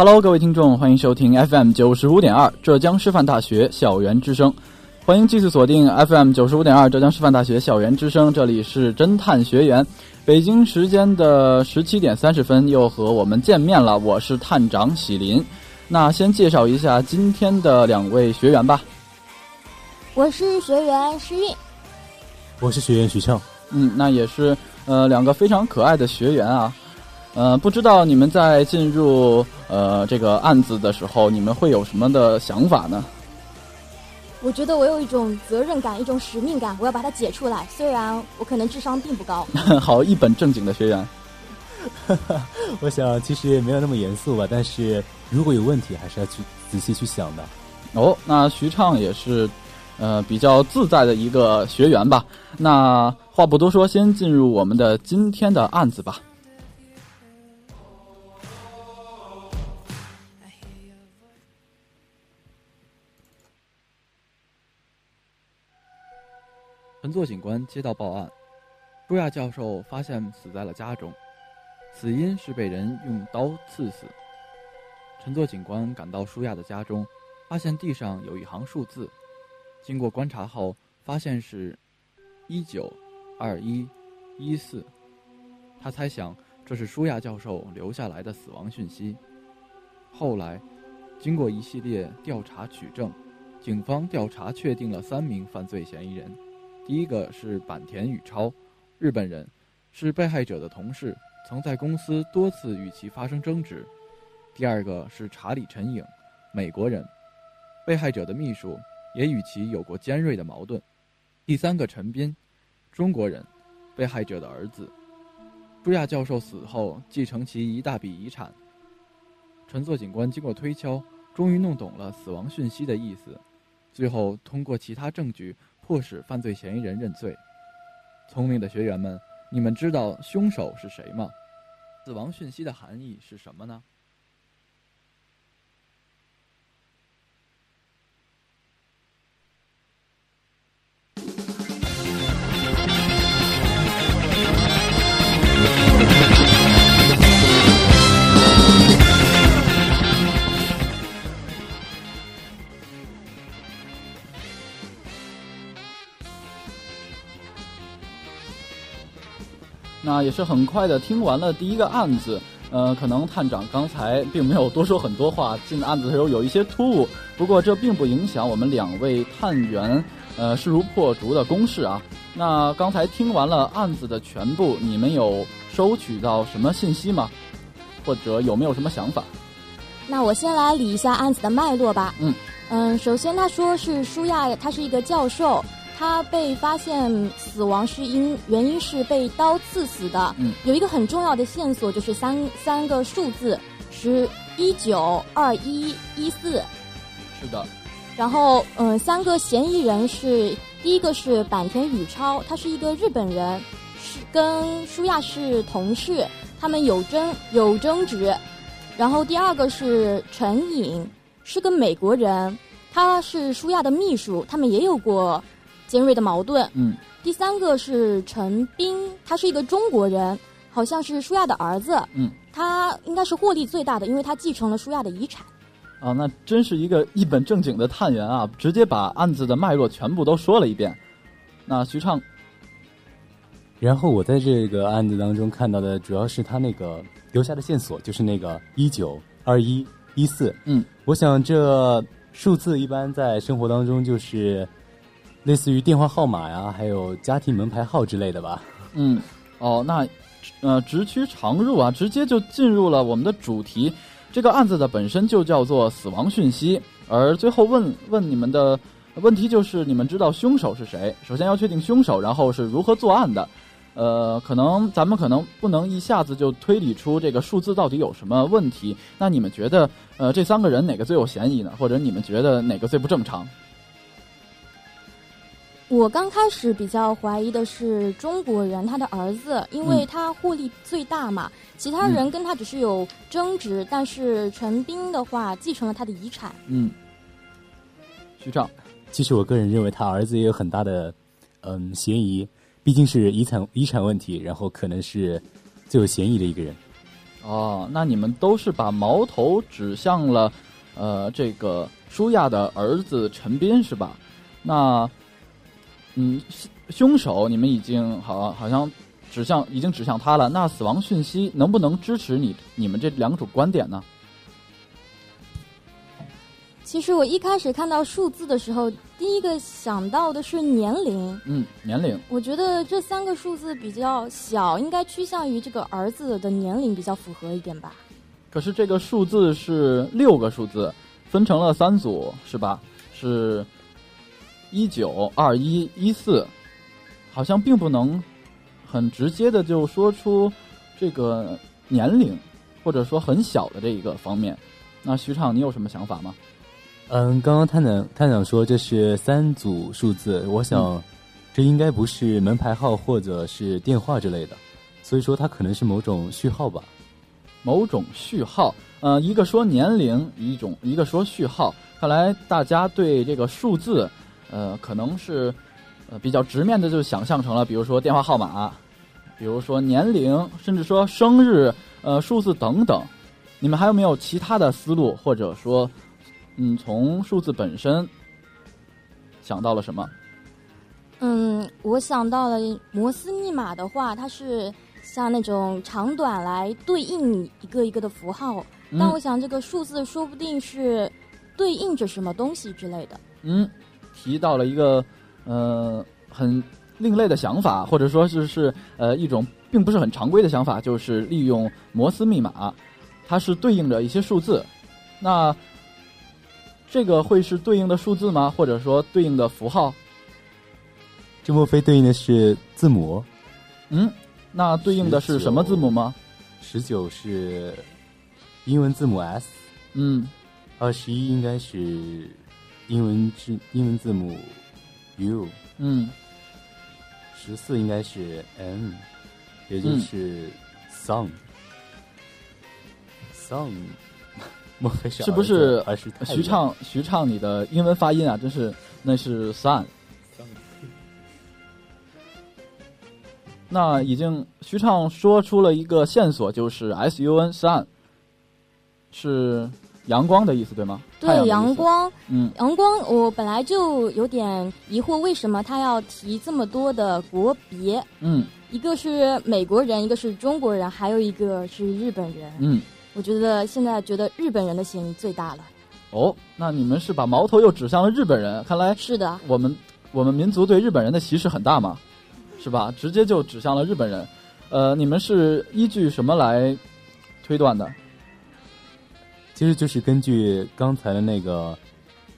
Hello，各位听众，欢迎收听 FM 九十五点二浙江师范大学校园之声。欢迎继续锁定 FM 九十五点二浙江师范大学校园之声，这里是侦探学员。北京时间的十七点三十分，又和我们见面了。我是探长喜林。那先介绍一下今天的两位学员吧。我是学员诗韵，我是学员徐畅。嗯，那也是呃两个非常可爱的学员啊。呃，不知道你们在进入呃这个案子的时候，你们会有什么的想法呢？我觉得我有一种责任感，一种使命感，我要把它解出来。虽然我可能智商并不高。好，一本正经的学员。我想其实也没有那么严肃吧，但是如果有问题，还是要去仔细去想的。哦，那徐畅也是呃比较自在的一个学员吧。那话不多说，先进入我们的今天的案子吧。陈作警官接到报案，舒亚教授发现死在了家中，死因是被人用刀刺死。陈作警官赶到舒亚的家中，发现地上有一行数字，经过观察后发现是“一九二一一四”，他猜想这是舒亚教授留下来的死亡讯息。后来，经过一系列调查取证，警方调查确定了三名犯罪嫌疑人。第一个是坂田宇超，日本人，是被害者的同事，曾在公司多次与其发生争执。第二个是查理陈颖，美国人，被害者的秘书，也与其有过尖锐的矛盾。第三个陈斌，中国人，被害者的儿子，朱亚教授死后继承其一大笔遗产。陈作警官经过推敲，终于弄懂了死亡讯息的意思，最后通过其他证据。迫使犯罪嫌疑人认罪。聪明的学员们，你们知道凶手是谁吗？死亡讯息的含义是什么呢？那也是很快的听完了第一个案子，呃，可能探长刚才并没有多说很多话，进案子的时候有一些突兀，不过这并不影响我们两位探员，呃，势如破竹的攻势啊。那刚才听完了案子的全部，你们有收取到什么信息吗？或者有没有什么想法？那我先来理一下案子的脉络吧。嗯嗯，首先他说是舒亚，他是一个教授。他被发现死亡是因原因是被刀刺死的。嗯，有一个很重要的线索就是三三个数字是一九二一一四。是的。然后，嗯，三个嫌疑人是第一个是坂田宇超，他是一个日本人，是跟舒亚是同事，他们有争有争执。然后第二个是陈颖，是个美国人，他是舒亚的秘书，他们也有过。尖锐的矛盾。嗯，第三个是陈斌，他是一个中国人，好像是舒亚的儿子。嗯，他应该是获利最大的，因为他继承了舒亚的遗产。啊，那真是一个一本正经的探员啊，直接把案子的脉络全部都说了一遍。那徐畅，然后我在这个案子当中看到的主要是他那个留下的线索，就是那个一九二一一四。嗯，我想这数字一般在生活当中就是。类似于电话号码呀，还有家庭门牌号之类的吧。嗯，哦，那，呃，直趋常入啊，直接就进入了我们的主题。这个案子的本身就叫做死亡讯息，而最后问问你们的问题就是：你们知道凶手是谁？首先要确定凶手，然后是如何作案的。呃，可能咱们可能不能一下子就推理出这个数字到底有什么问题。那你们觉得，呃，这三个人哪个最有嫌疑呢？或者你们觉得哪个最不正常？我刚开始比较怀疑的是中国人他的儿子，因为他获利最大嘛。其他人跟他只是有争执，但是陈斌的话继承了他的遗产。嗯，徐照，其实我个人认为他儿子也有很大的嗯嫌疑，毕竟是遗产遗产问题，然后可能是最有嫌疑的一个人。哦，那你们都是把矛头指向了，呃，这个舒亚的儿子陈斌是吧？那，嗯，凶手你们已经好好像指向已经指向他了。那死亡讯息能不能支持你你们这两种观点呢？其实我一开始看到数字的时候，第一个想到的是年龄。嗯，年龄。我觉得这三个数字比较小，应该趋向于这个儿子的年龄比较符合一点吧。可是这个数字是六个数字，分成了三组，是吧？是一九二一一四，好像并不能很直接的就说出这个年龄，或者说很小的这一个方面。那徐畅，你有什么想法吗？嗯，刚刚探长探长说这是三组数字，我想这应该不是门牌号或者是电话之类的，所以说它可能是某种序号吧。某种序号，呃，一个说年龄，一种一个说序号。看来大家对这个数字，呃，可能是呃比较直面的就想象成了，比如说电话号码，比如说年龄，甚至说生日，呃，数字等等。你们还有没有其他的思路，或者说？嗯，从数字本身想到了什么？嗯，我想到了摩斯密码的话，它是像那种长短来对应一个一个的符号。但我想这个数字说不定是对应着什么东西之类的。嗯，提到了一个呃很另类的想法，或者说是是呃一种并不是很常规的想法，就是利用摩斯密码，它是对应着一些数字。那这个会是对应的数字吗？或者说对应的符号？这莫非对应的是字母？嗯，那对应的是什么字母吗？十九是英文字母 S。嗯，二十一应该是英文字英文字母 U。嗯，十四应该是 M，也就是 Song。Song。是不是还是徐畅？徐畅，你的英文发音啊，真是那是 sun。那已经徐畅说出了一个线索，就是 s u n sun 是阳光的意思，对吗？对，阳光。嗯，阳光。我本来就有点疑惑，为什么他要提这么多的国别？嗯，一个是美国人，一个是中国人，还有一个是日本人。嗯。我觉得现在觉得日本人的嫌疑最大了。哦，那你们是把矛头又指向了日本人？看来是的。我们我们民族对日本人的歧视很大嘛，是吧？直接就指向了日本人。呃，你们是依据什么来推断的？其实就是根据刚才的那个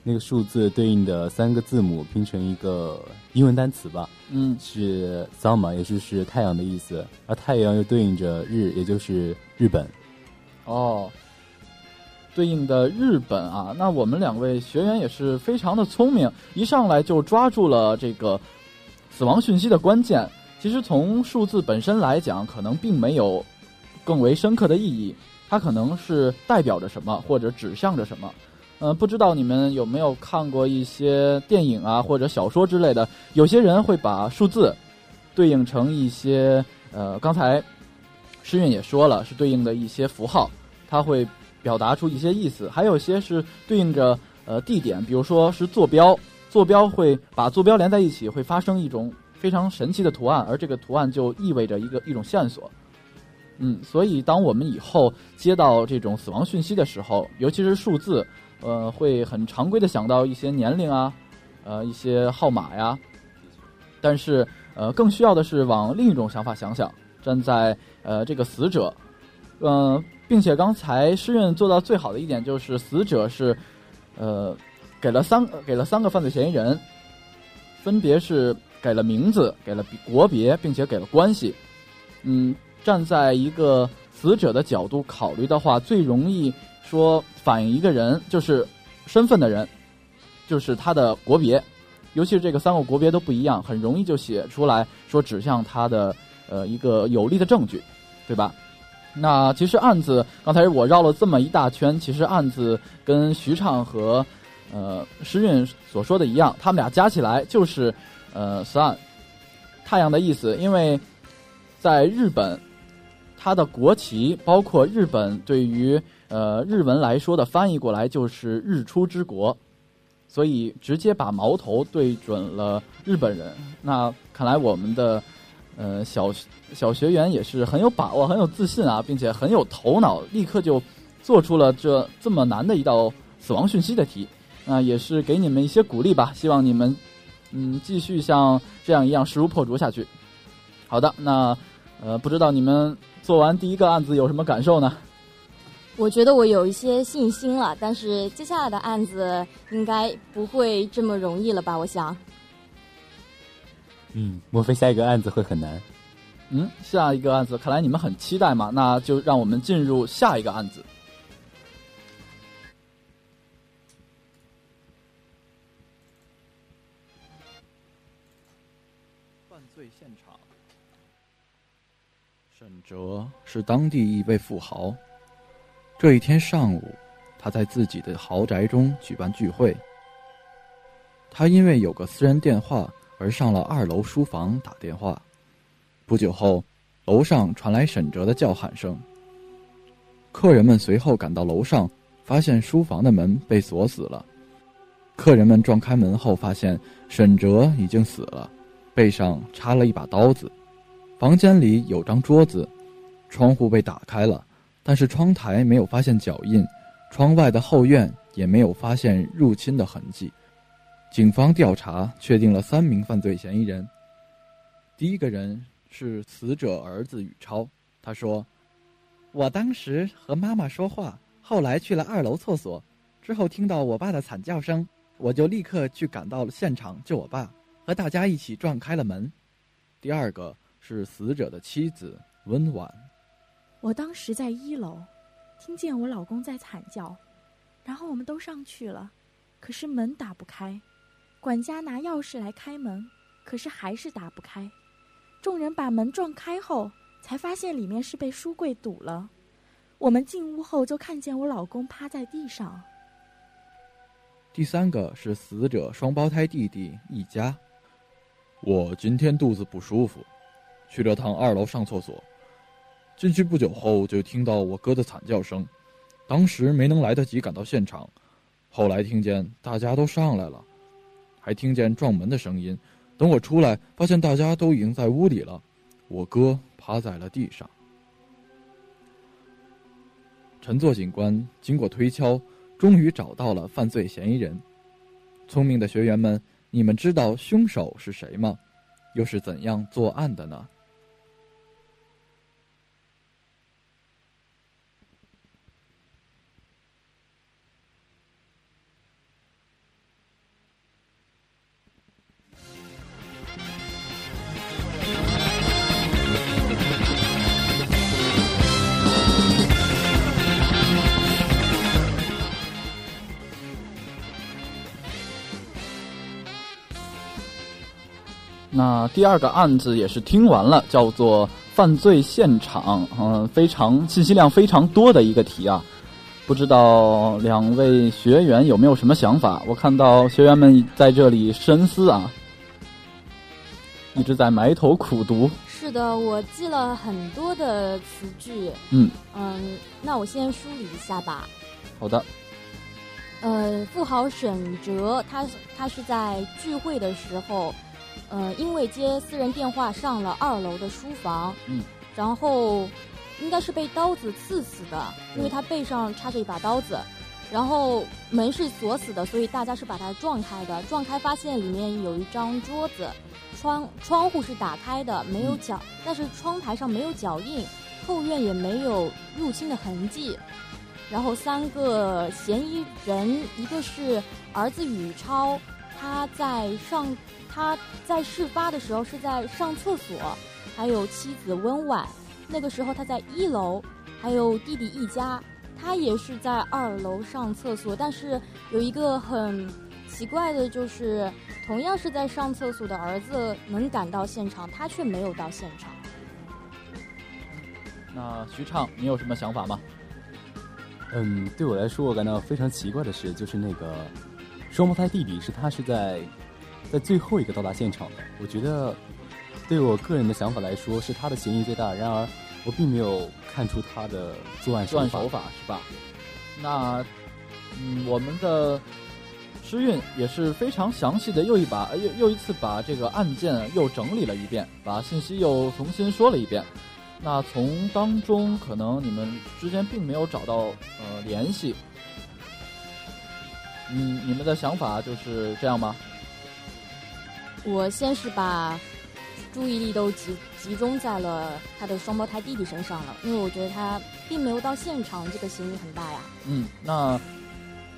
那个数字对应的三个字母拼成一个英文单词吧。嗯，是嘛，也就是太阳的意思，而太阳又对应着日，也就是日本。哦，对应的日本啊，那我们两位学员也是非常的聪明，一上来就抓住了这个死亡讯息的关键。其实从数字本身来讲，可能并没有更为深刻的意义，它可能是代表着什么，或者指向着什么。嗯，不知道你们有没有看过一些电影啊，或者小说之类的？有些人会把数字对应成一些呃，刚才。诗韵也说了，是对应的一些符号，它会表达出一些意思；还有些是对应着呃地点，比如说是坐标，坐标会把坐标连在一起，会发生一种非常神奇的图案，而这个图案就意味着一个一种线索。嗯，所以当我们以后接到这种死亡讯息的时候，尤其是数字，呃，会很常规的想到一些年龄啊，呃，一些号码呀，但是呃，更需要的是往另一种想法想想。站在呃这个死者，嗯，并且刚才诗韵做到最好的一点就是死者是，呃，给了三给了三个犯罪嫌疑人，分别是给了名字、给了国别，并且给了关系。嗯，站在一个死者的角度考虑的话，最容易说反映一个人就是身份的人，就是他的国别，尤其是这个三个国别都不一样，很容易就写出来说指向他的。呃，一个有力的证据，对吧？那其实案子刚才我绕了这么一大圈，其实案子跟徐畅和呃诗韵所说的一样，他们俩加起来就是呃 sun 太阳的意思。因为在日本，它的国旗包括日本对于呃日文来说的翻译过来就是“日出之国”，所以直接把矛头对准了日本人。那看来我们的呃小小学员也是很有把握、很有自信啊，并且很有头脑，立刻就做出了这这么难的一道死亡讯息的题。那也是给你们一些鼓励吧，希望你们嗯继续像这样一样势如破竹下去。好的，那呃不知道你们。做完第一个案子有什么感受呢？我觉得我有一些信心了，但是接下来的案子应该不会这么容易了吧？我想。嗯，莫非下一个案子会很难？嗯，下一个案子，看来你们很期待嘛？那就让我们进入下一个案子。哲是当地一位富豪。这一天上午，他在自己的豪宅中举办聚会。他因为有个私人电话而上了二楼书房打电话。不久后，楼上传来沈哲的叫喊声。客人们随后赶到楼上，发现书房的门被锁死了。客人们撞开门后，发现沈哲已经死了，背上插了一把刀子。房间里有张桌子，窗户被打开了，但是窗台没有发现脚印，窗外的后院也没有发现入侵的痕迹。警方调查确定了三名犯罪嫌疑人。第一个人是死者儿子宇超，他说：“我当时和妈妈说话，后来去了二楼厕所，之后听到我爸的惨叫声，我就立刻去赶到了现场救我爸，和大家一起撞开了门。”第二个。是死者的妻子温婉。我当时在一楼，听见我老公在惨叫，然后我们都上去了，可是门打不开，管家拿钥匙来开门，可是还是打不开。众人把门撞开后，才发现里面是被书柜堵了。我们进屋后就看见我老公趴在地上。第三个是死者双胞胎弟弟一家。我今天肚子不舒服。去了趟二楼上厕所，进去不久后就听到我哥的惨叫声，当时没能来得及赶到现场，后来听见大家都上来了，还听见撞门的声音。等我出来，发现大家都已经在屋里了，我哥趴在了地上。陈作警官经过推敲，终于找到了犯罪嫌疑人。聪明的学员们，你们知道凶手是谁吗？又是怎样作案的呢？那第二个案子也是听完了，叫做犯罪现场，嗯，非常信息量非常多的一个题啊，不知道两位学员有没有什么想法？我看到学员们在这里深思啊，一直在埋头苦读。是的，我记了很多的词句。嗯嗯，那我先梳理一下吧。好的。呃，富豪沈哲，他他是在聚会的时候。嗯，因为接私人电话上了二楼的书房，嗯，然后应该是被刀子刺死的，因为他背上插着一把刀子，然后门是锁死的，所以大家是把它撞开的，撞开发现里面有一张桌子，窗窗户是打开的，没有脚，但是窗台上没有脚印，后院也没有入侵的痕迹，然后三个嫌疑人，一个是儿子宇超，他在上。他在事发的时候是在上厕所，还有妻子温婉，那个时候他在一楼，还有弟弟一家，他也是在二楼上厕所。但是有一个很奇怪的就是，同样是在上厕所的儿子能赶到现场，他却没有到现场。那徐畅，你有什么想法吗？嗯，对我来说，我感到非常奇怪的是，就是那个双胞胎弟弟是他是在。在最后一个到达现场的，我觉得，对我个人的想法来说，是他的嫌疑最大。然而，我并没有看出他的作案。手法是吧？那嗯，我们的诗韵也是非常详细的，又一把又又一次把这个案件又整理了一遍，把信息又重新说了一遍。那从当中可能你们之间并没有找到呃联系，嗯，你们的想法就是这样吗？我先是把注意力都集集中在了他的双胞胎弟弟身上了，因为我觉得他并没有到现场，这个嫌疑很大呀。嗯，那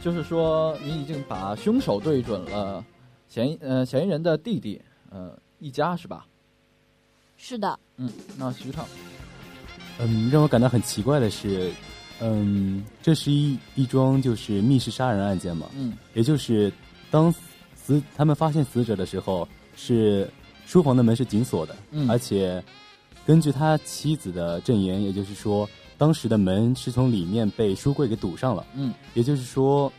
就是说你已经把凶手对准了嫌疑呃嫌疑人的弟弟呃一家是吧？是的，嗯，那徐畅，嗯，让我感到很奇怪的是，嗯，这是一一桩就是密室杀人案件嘛，嗯也就是当死他们发现死者的时候，是书房的门是紧锁的，嗯而且根据他妻子的证言，也就是说，当时的门是从里面被书柜给堵上了，嗯也就是说，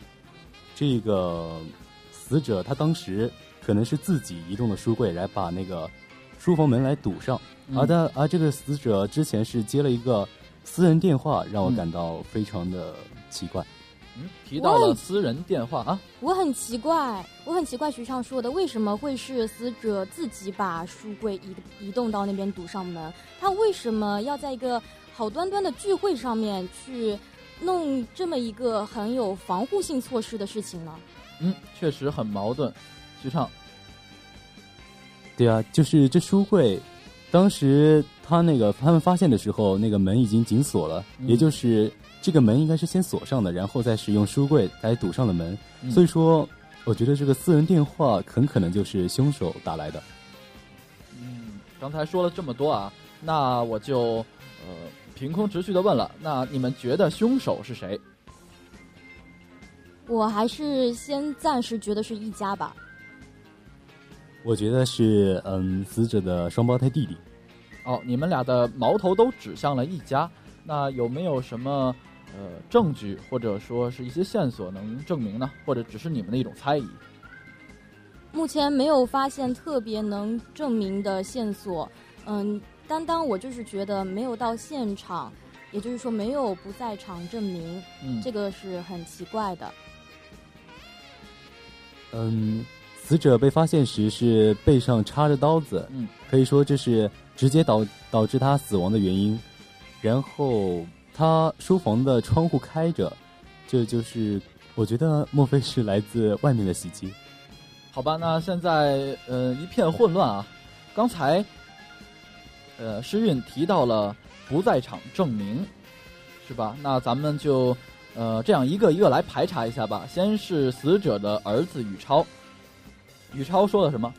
这个死者他当时可能是自己移动了书柜来把那个书房门来堵上，嗯而他而这个死者之前是接了一个私人电话，让我感到非常的奇怪。提到了私人电话啊，我很奇怪，我很奇怪徐畅说的为什么会是死者自己把书柜移移动到那边堵上门？他为什么要在一个好端端的聚会上面去弄这么一个很有防护性措施的事情呢？嗯，确实很矛盾。徐畅，对啊，就是这书柜，当时他那个他们发现的时候，那个门已经紧锁了，嗯也就是这个门应该是先锁上的，然后再使用书柜来堵上了门。嗯所以说，我觉得这个私人电话很可能就是凶手打来的。嗯，刚才说了这么多啊，那我就呃凭空直叙的问了，那你们觉得凶手是谁？我还是先暂时觉得是一家吧。我觉得是嗯，死者的双胞胎弟弟。哦，你们俩的矛头都指向了一家，那有没有什么呃证据或者说是一些线索能证明呢？或者只是你们的一种猜疑？目前没有发现特别能证明的线索，嗯，单单我就是觉得没有到现场，也就是说没有不在场证明，嗯，这个是很奇怪的。嗯，死者被发现时是背上插着刀子，嗯，可以说这是直接导导致他死亡的原因。然后他书房的窗户开着，这就是我觉得莫非是来自外面的袭击？好吧，那现在呃一片混乱啊。刚才呃诗韵提到了不在场证明，是吧？那咱们就呃这样一个一个来排查一下吧。先是死者的儿子宇超，宇超说了什么？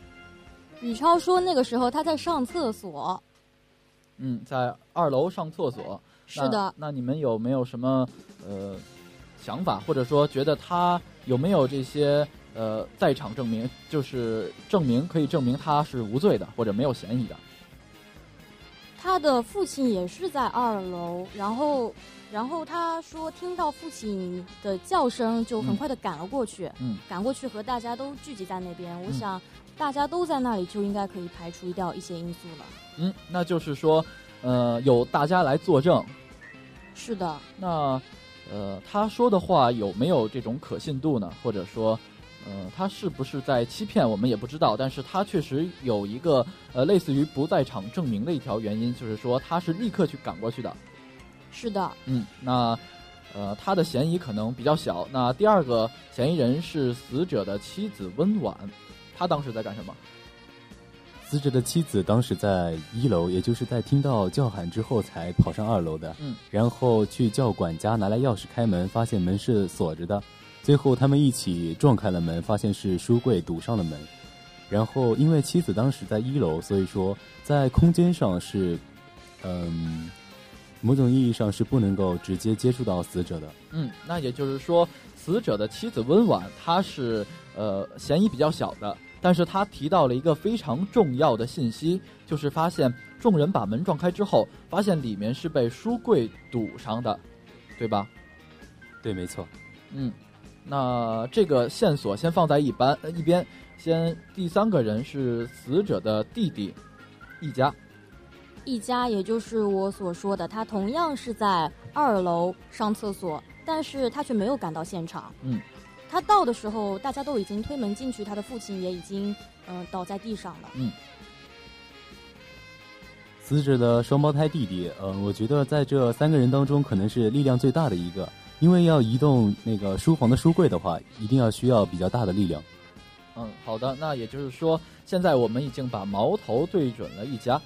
宇超说那个时候他在上厕所。嗯，在二楼上厕所。是的，那，那你们有没有什么呃想法，或者说觉得他有没有这些呃在场证明，就是证明可以证明他是无罪的或者没有嫌疑的？他的父亲也是在二楼，然后，然后他说听到父亲的叫声，就很快的赶了过去，嗯赶过去和大家都聚集在那边。我嗯想，大家都在那里，就应该可以排除掉一些因素了。嗯，那就是说，呃，有大家来作证，是的，那呃他说的话有没有这种可信度呢？或者说，呃，他是不是在欺骗我们也不知道，但是他确实有一个呃类似于不在场证明的一条原因，就是说他是立刻去赶过去的。是的，嗯，那呃他的嫌疑可能比较小。那第二个嫌疑人是死者的妻子温婉，她当时在干什么？死者的妻子当时在一楼，也就是在听到叫喊之后才跑上二楼的。嗯，然后去叫管家拿来钥匙开门，发现门是锁着的。最后他们一起撞开了门，发现是书柜堵上了门。然后因为妻子当时在一楼，所以说在空间上是，嗯，某种意义上是不能够直接接触到死者的。嗯，那也就是说，死者的妻子温婉，她是呃嫌疑比较小的，但是他提到了一个非常重要的信息，就是发现众人把门撞开之后，发现里面是被书柜堵上的，对吧？对，没错。嗯，那这个线索先放在一般呃一边，先第三个人是死者的弟弟，一家。一家，也就是我所说的，他同样是在二楼上厕所，但是他却没有赶到现场。嗯，他到的时候，大家都已经推门进去，他的父亲也已经嗯、呃倒在地上了。嗯，死者的双胞胎弟弟，呃，我觉得在这三个人当中，可能是力量最大的一个，因为要移动那个书房的书柜的话，一定要需要比较大的力量。嗯，好的，那也就是说，现在我们已经把矛头对准了一家，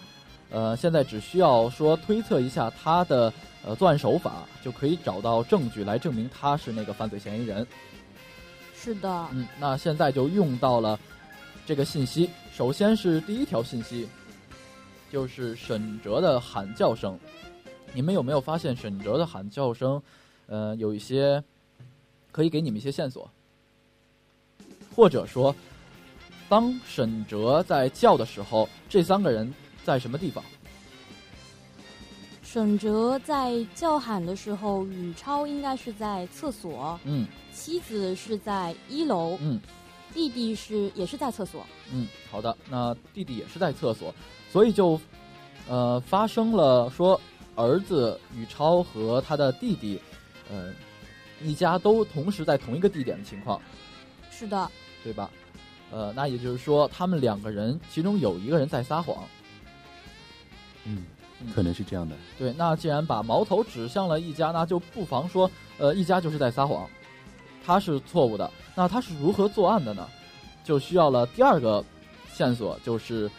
呃，现在只需要说推测一下他的呃作案手法，就可以找到证据来证明他是那个犯罪嫌疑人。是的，嗯，那现在就用到了这个信息，首先是第一条信息，就是沈哲的喊叫声。你们有没有发现沈哲的喊叫声，呃，有一些可以给你们一些线索，或者说，当沈哲在叫的时候，这三个人在什么地方？沈哲在叫喊的时候，宇超应该是在厕所，嗯妻子是在一楼，嗯弟弟是也是在厕所。嗯，好的，那弟弟也是在厕所，所以就呃发生了说儿子宇超和他的弟弟，呃一家都同时在同一个地点的情况，是的，对吧？呃，那也就是说他们两个人其中有一个人在撒谎。嗯嗯，可能是这样的。对，那既然把矛头指向了一家，那就不妨说，呃，一家就是在撒谎，他是错误的。那他是如何作案的呢？就需要了第二个线索，就是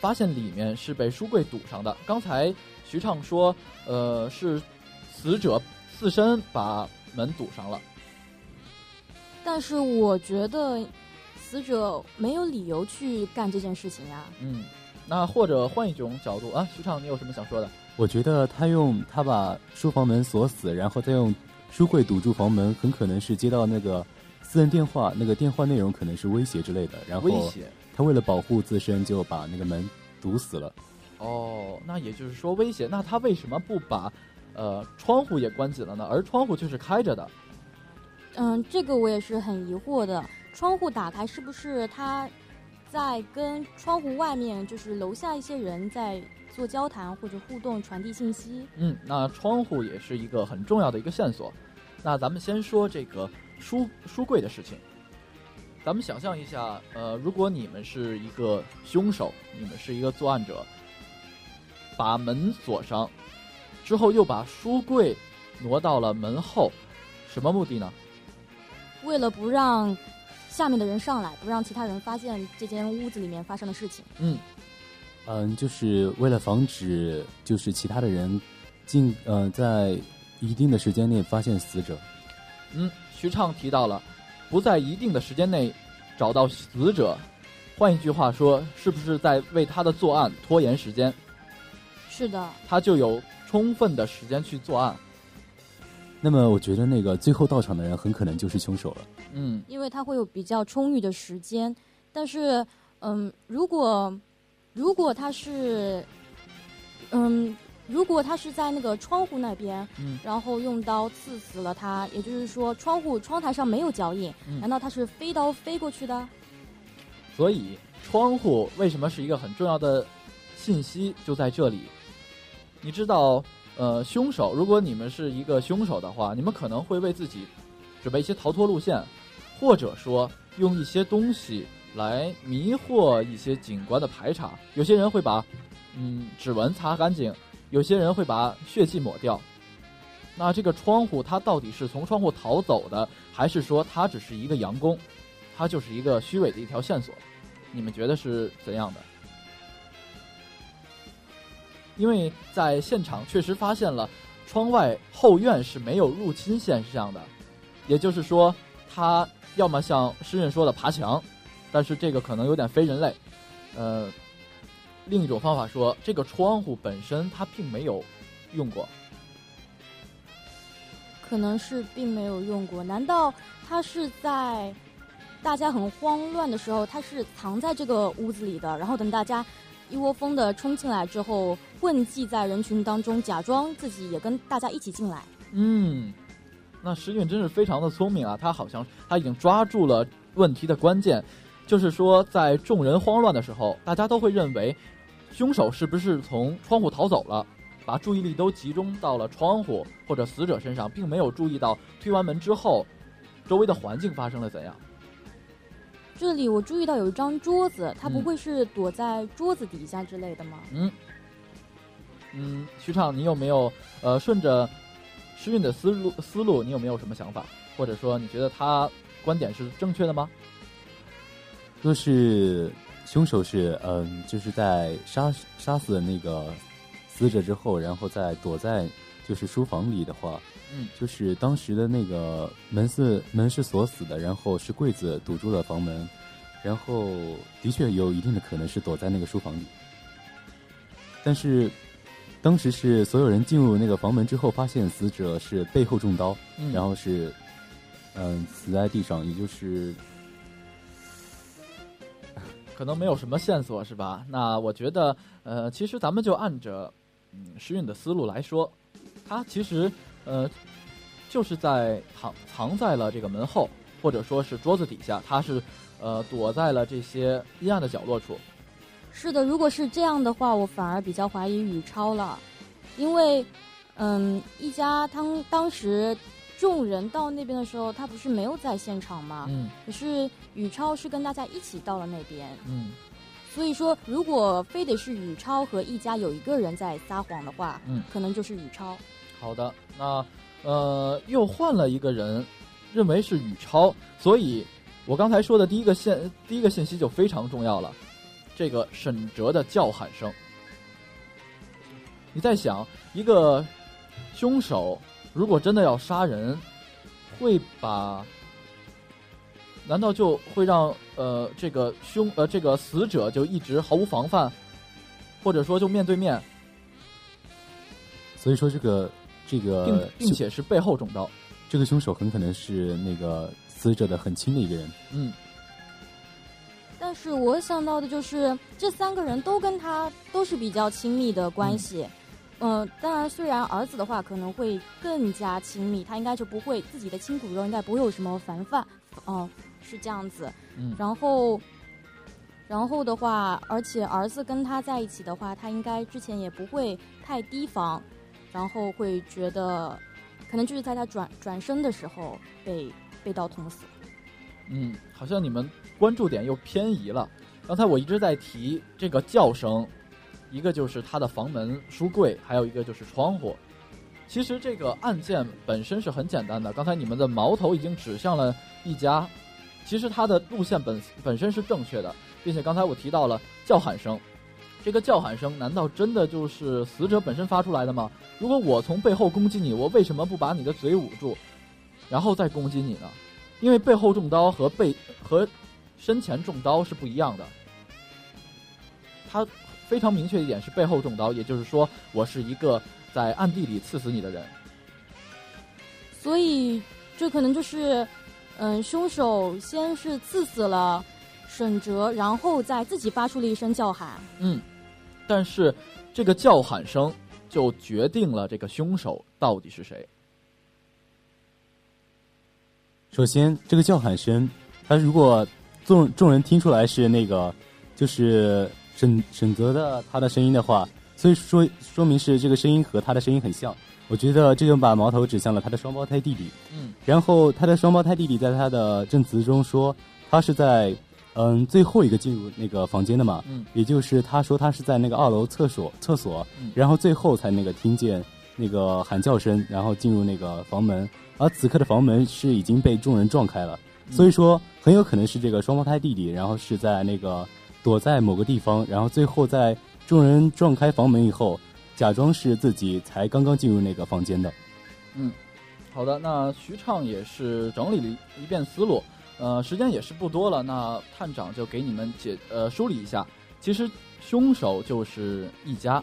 发现里面是被书柜堵上的。刚才徐畅说，呃，是死者自身把门堵上了。但是我觉得死者没有理由去干这件事情呀。嗯，那或者换一种角度啊，徐畅，你有什么想说的？我觉得他用他把书房门锁死，然后再用书柜堵住房门，很可能是接到那个私人电话，那个电话内容可能是威胁之类的。然后威胁。他为了保护自身，就把那个门堵死了。哦，那也就是说威胁，那他为什么不把呃窗户也关紧了呢？而窗户却是开着的。嗯，这个我也是很疑惑的。窗户打开，是不是他在跟窗户外面，就是楼下一些人在做交谈或者互动，传递信息？嗯，那窗户也是一个很重要的一个线索。那咱们先说这个书书柜的事情。咱们想象一下，呃，如果你们是一个凶手，你们是一个作案者，把门锁上之后，又把书柜挪到了门后，什么目的呢？为了不让下面的人上来，不让其他人发现这间屋子里面发生的事情。嗯，嗯，就是为了防止就是其他的人进呃在一定的时间内发现死者。嗯，徐畅提到了不在一定的时间内找到死者，换一句话说，是不是在为他的作案拖延时间？是的，他就有充分的时间去作案。那么我觉得那个最后到场的人很可能就是凶手了。嗯因为他会有比较充裕的时间。但是，嗯，如果如果他是，嗯，如果他是在那个窗户那边，嗯然后用刀刺死了他，也就是说窗户窗台上没有脚印，嗯难道他是飞刀飞过去的？所以窗户为什么是一个很重要的信息，就在这里。你知道，呃，凶手，如果你们是一个凶手的话，你们可能会为自己准备一些逃脱路线，或者说用一些东西来迷惑一些警官的排查。有些人会把嗯指纹擦干净，有些人会把血迹抹掉。那这个窗户，它到底是从窗户逃走的，还是说它只是一个佯攻？它就是一个虚伪的一条线索，你们觉得是怎样的？因为在现场确实发现了窗外后院是没有入侵现象的，也就是说，他要么像诗人说的爬墙，但是这个可能有点非人类。呃，另一种方法说，这个窗户本身它并没有用过，可能是并没有用过。难道他是在大家很慌乱的时候，他是藏在这个屋子里的，然后等大家一窝蜂的冲进来之后，混迹在人群当中，假装自己也跟大家一起进来？嗯，那石俊真是非常的聪明啊！他好像他已经抓住了问题的关键，就是说在众人慌乱的时候，大家都会认为凶手是不是从窗户逃走了，把注意力都集中到了窗户或者死者身上，并没有注意到推完门之后，周围的环境发生了怎样？这里我注意到有一张桌子，他不嗯会是躲在桌子底下之类的吗？嗯，嗯，徐畅，你有没有呃顺着诗韵的思路思路，你有没有什么想法？或者说你觉得他观点是正确的吗？若是凶手是嗯，就是在杀杀死那个死者之后，然后再躲在就是书房里的话，嗯，就是当时的那个门是门是锁死的，然后是柜子堵住了房门，然后的确有一定的可能是躲在那个书房里，但是当时是所有人进入那个房门之后，发现死者是背后中刀，嗯，然后是嗯死在地上，也就是 可能没有什么线索是吧？那我觉得，呃，其实咱们就按着嗯诗韵的思路来说，他其实呃就是在藏藏在了这个门后，或者说是桌子底下，他是呃躲在了这些阴暗的角落处。是的，如果是这样的话，我反而比较怀疑宇超了，因为，嗯，一家当当时众人到那边的时候，他不是没有在现场吗？嗯可是宇超是跟大家一起到了那边，嗯所以说，如果非得是宇超和一家有一个人在撒谎的话，嗯，可能就是宇超。好的，那呃又换了一个人，认为是宇超，所以我刚才说的第一个信第一个信息就非常重要了，这个沈哲的叫喊声。你在想，一个凶手如果真的要杀人，会把？难道就会让呃这个凶呃这个死者就一直毫无防范，或者说就面对面，所以说这个这个并并且是背后中刀？这个凶手很可能是那个死者的很亲的一个人。嗯但是我想到的就是，这三个人都跟他都是比较亲密的关系。嗯、当然，虽然儿子的话可能会更加亲密，他应该就不会自己的亲骨肉应该不会有什么防范，哦、是这样子。嗯然后，然后的话，而且儿子跟他在一起的话，他应该之前也不会太提防，然后会觉得，可能就是在他转转身的时候被被刀捅死。嗯，好像你们关注点又偏移了。刚才我一直在提这个叫声，一个就是他的房门、书柜，还有一个就是窗户。其实这个案件本身是很简单的，刚才你们的矛头已经指向了一家，其实他的路线本本身是正确的，并且刚才我提到了叫喊声，这个叫喊声难道真的就是死者本身发出来的吗？如果我从背后攻击你，我为什么不把你的嘴捂住，然后再攻击你呢？因为背后中刀和背和身前中刀是不一样的。他非常明确一点是背后中刀，也就是说我是一个在暗地里刺死你的人。所以这可能就是，嗯，凶手先是刺死了沈哲，然后再自己发出了一声叫喊。嗯，但是这个叫喊声就决定了这个凶手到底是谁。首先，这个叫喊声，他如果众众人听出来是那个就是沈沈泽的他的声音的话，所以说说明是这个声音和他的声音很像。我觉得这就把矛头指向了他的双胞胎弟弟。嗯然后他的双胞胎弟弟在他的证词中说，他是在嗯最后一个进入那个房间的嘛，嗯也就是他说他是在那个二楼厕所厕所嗯，然后最后才那个听见那个喊叫声，然后进入那个房门，而此刻的房门是已经被众人撞开了，嗯所以说很有可能是这个双胞胎弟弟，然后是在那个躲在某个地方，然后最后在众人撞开房门以后，假装是自己才刚刚进入那个房间的。嗯好的，那徐畅也是整理了一遍思路，呃，时间也是不多了，那探长就给你们解呃梳理一下。其实凶手就是一家，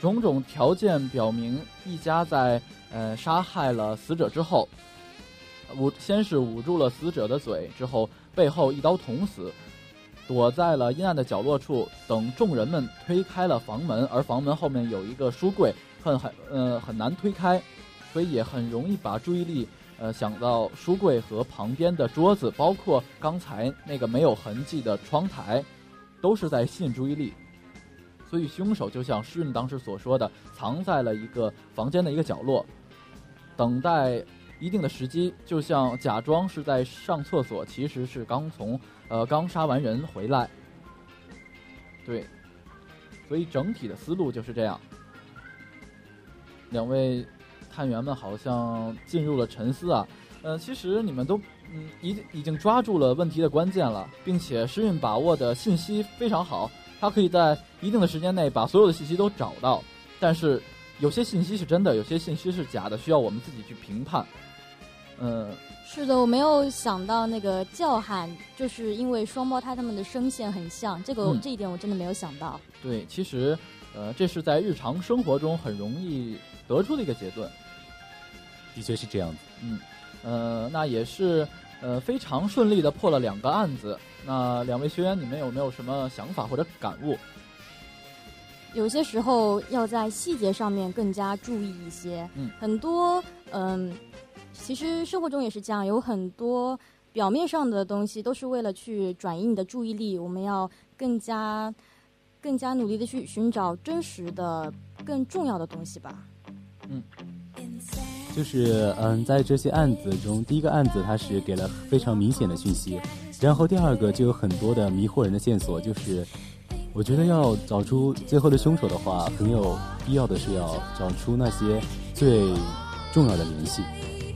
种种条件表明，一家在呃杀害了死者之后，捂先是捂住了死者的嘴，之后背后一刀捅死，躲在了阴暗的角落处，等众人们推开了房门，而房门后面有一个书柜，很很呃很难推开。所以也很容易把注意力呃想到书柜和旁边的桌子，包括刚才那个没有痕迹的窗台，都是在吸引注意力。所以凶手就像诗韵当时所说的，藏在了一个房间的一个角落，等待一定的时机，就像假装是在上厕所，其实是刚从呃刚杀完人回来。对，所以整体的思路就是这样。两位探员们好像进入了沉思啊。呃，其实你们都嗯已已经抓住了问题的关键了，并且诗韵把握的信息非常好，他可以在一定的时间内把所有的信息都找到。但是有些信息是真的，有些信息是假的，需要我们自己去评判。嗯，是的，我没有想到那个叫喊，就是因为双胞胎他们的声线很像，这个、嗯这一点我真的没有想到。对，其实呃这是在日常生活中很容易得出的一个结论。的确是这样子。嗯，呃，那也是呃非常顺利的破了两个案子。那两位学员，你们有没有什么想法或者感悟？有些时候要在细节上面更加注意一些。嗯，很多嗯，其实生活中也是这样，有很多表面上的东西都是为了去转移你的注意力，我们要更加更加努力的去寻找真实的、更重要的东西吧。嗯就是嗯，在这些案子中，第一个案子它是给了非常明显的讯息，然后第二个就有很多的迷惑人的线索。就是我觉得要找出最后的凶手的话，很有必要的是要找出那些最重要的联系。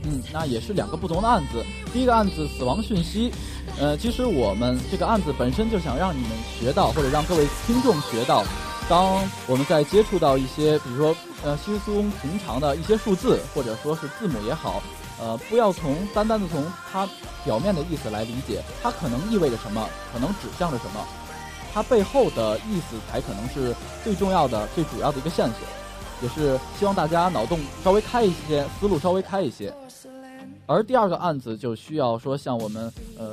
嗯，那也是两个不同的案子。第一个案子死亡讯息，呃，其实我们这个案子本身就想让你们学到，或者让各位听众学到，当我们在接触到一些，比如说呃稀松平常的一些数字，或者说是字母也好，呃，不要从单单的从它表面的意思来理解，它可能意味着什么，可能指向着什么，它背后的意思才可能是最重要的、最主要的一个线索。也是希望大家脑洞稍微开一些，思路稍微开一些。而第二个案子就需要说像我们呃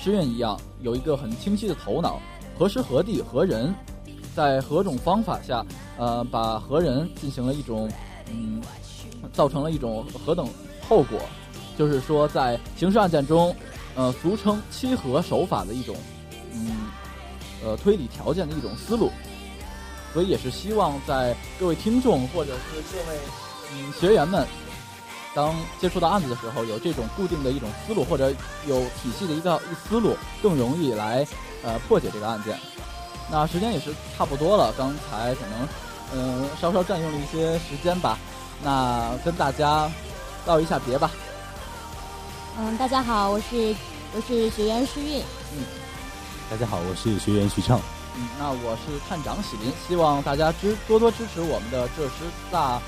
诗韵一样，有一个很清晰的头脑，何时何地何人，在何种方法下，呃，把何人进行了一种嗯，造成了一种何等后果，就是说在刑事案件中，呃，俗称七和手法的一种嗯呃推理条件的一种思路。所以也是希望在各位听众或者是各位嗯学员们，当接触到案子的时候，有这种固定的一种思路，或者有体系的一个一思路，更容易来呃破解这个案件。那时间也是差不多了，刚才可能嗯、呃稍稍占用了一些时间吧。那跟大家道一下别吧。嗯，大家好，我是我是学员诗韵。嗯大家好，我是学员徐畅。嗯，那我是探长喜林，希望大家支多多支持我们的浙师大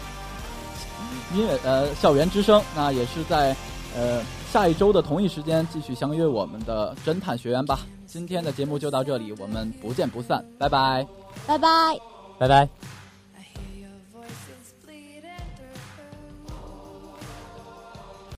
音乐呃校园之声。那也是在呃下一周的同一时间继续相约我们的侦探学员吧。今天的节目就到这里，我们不见不散，拜拜。拜拜。拜拜。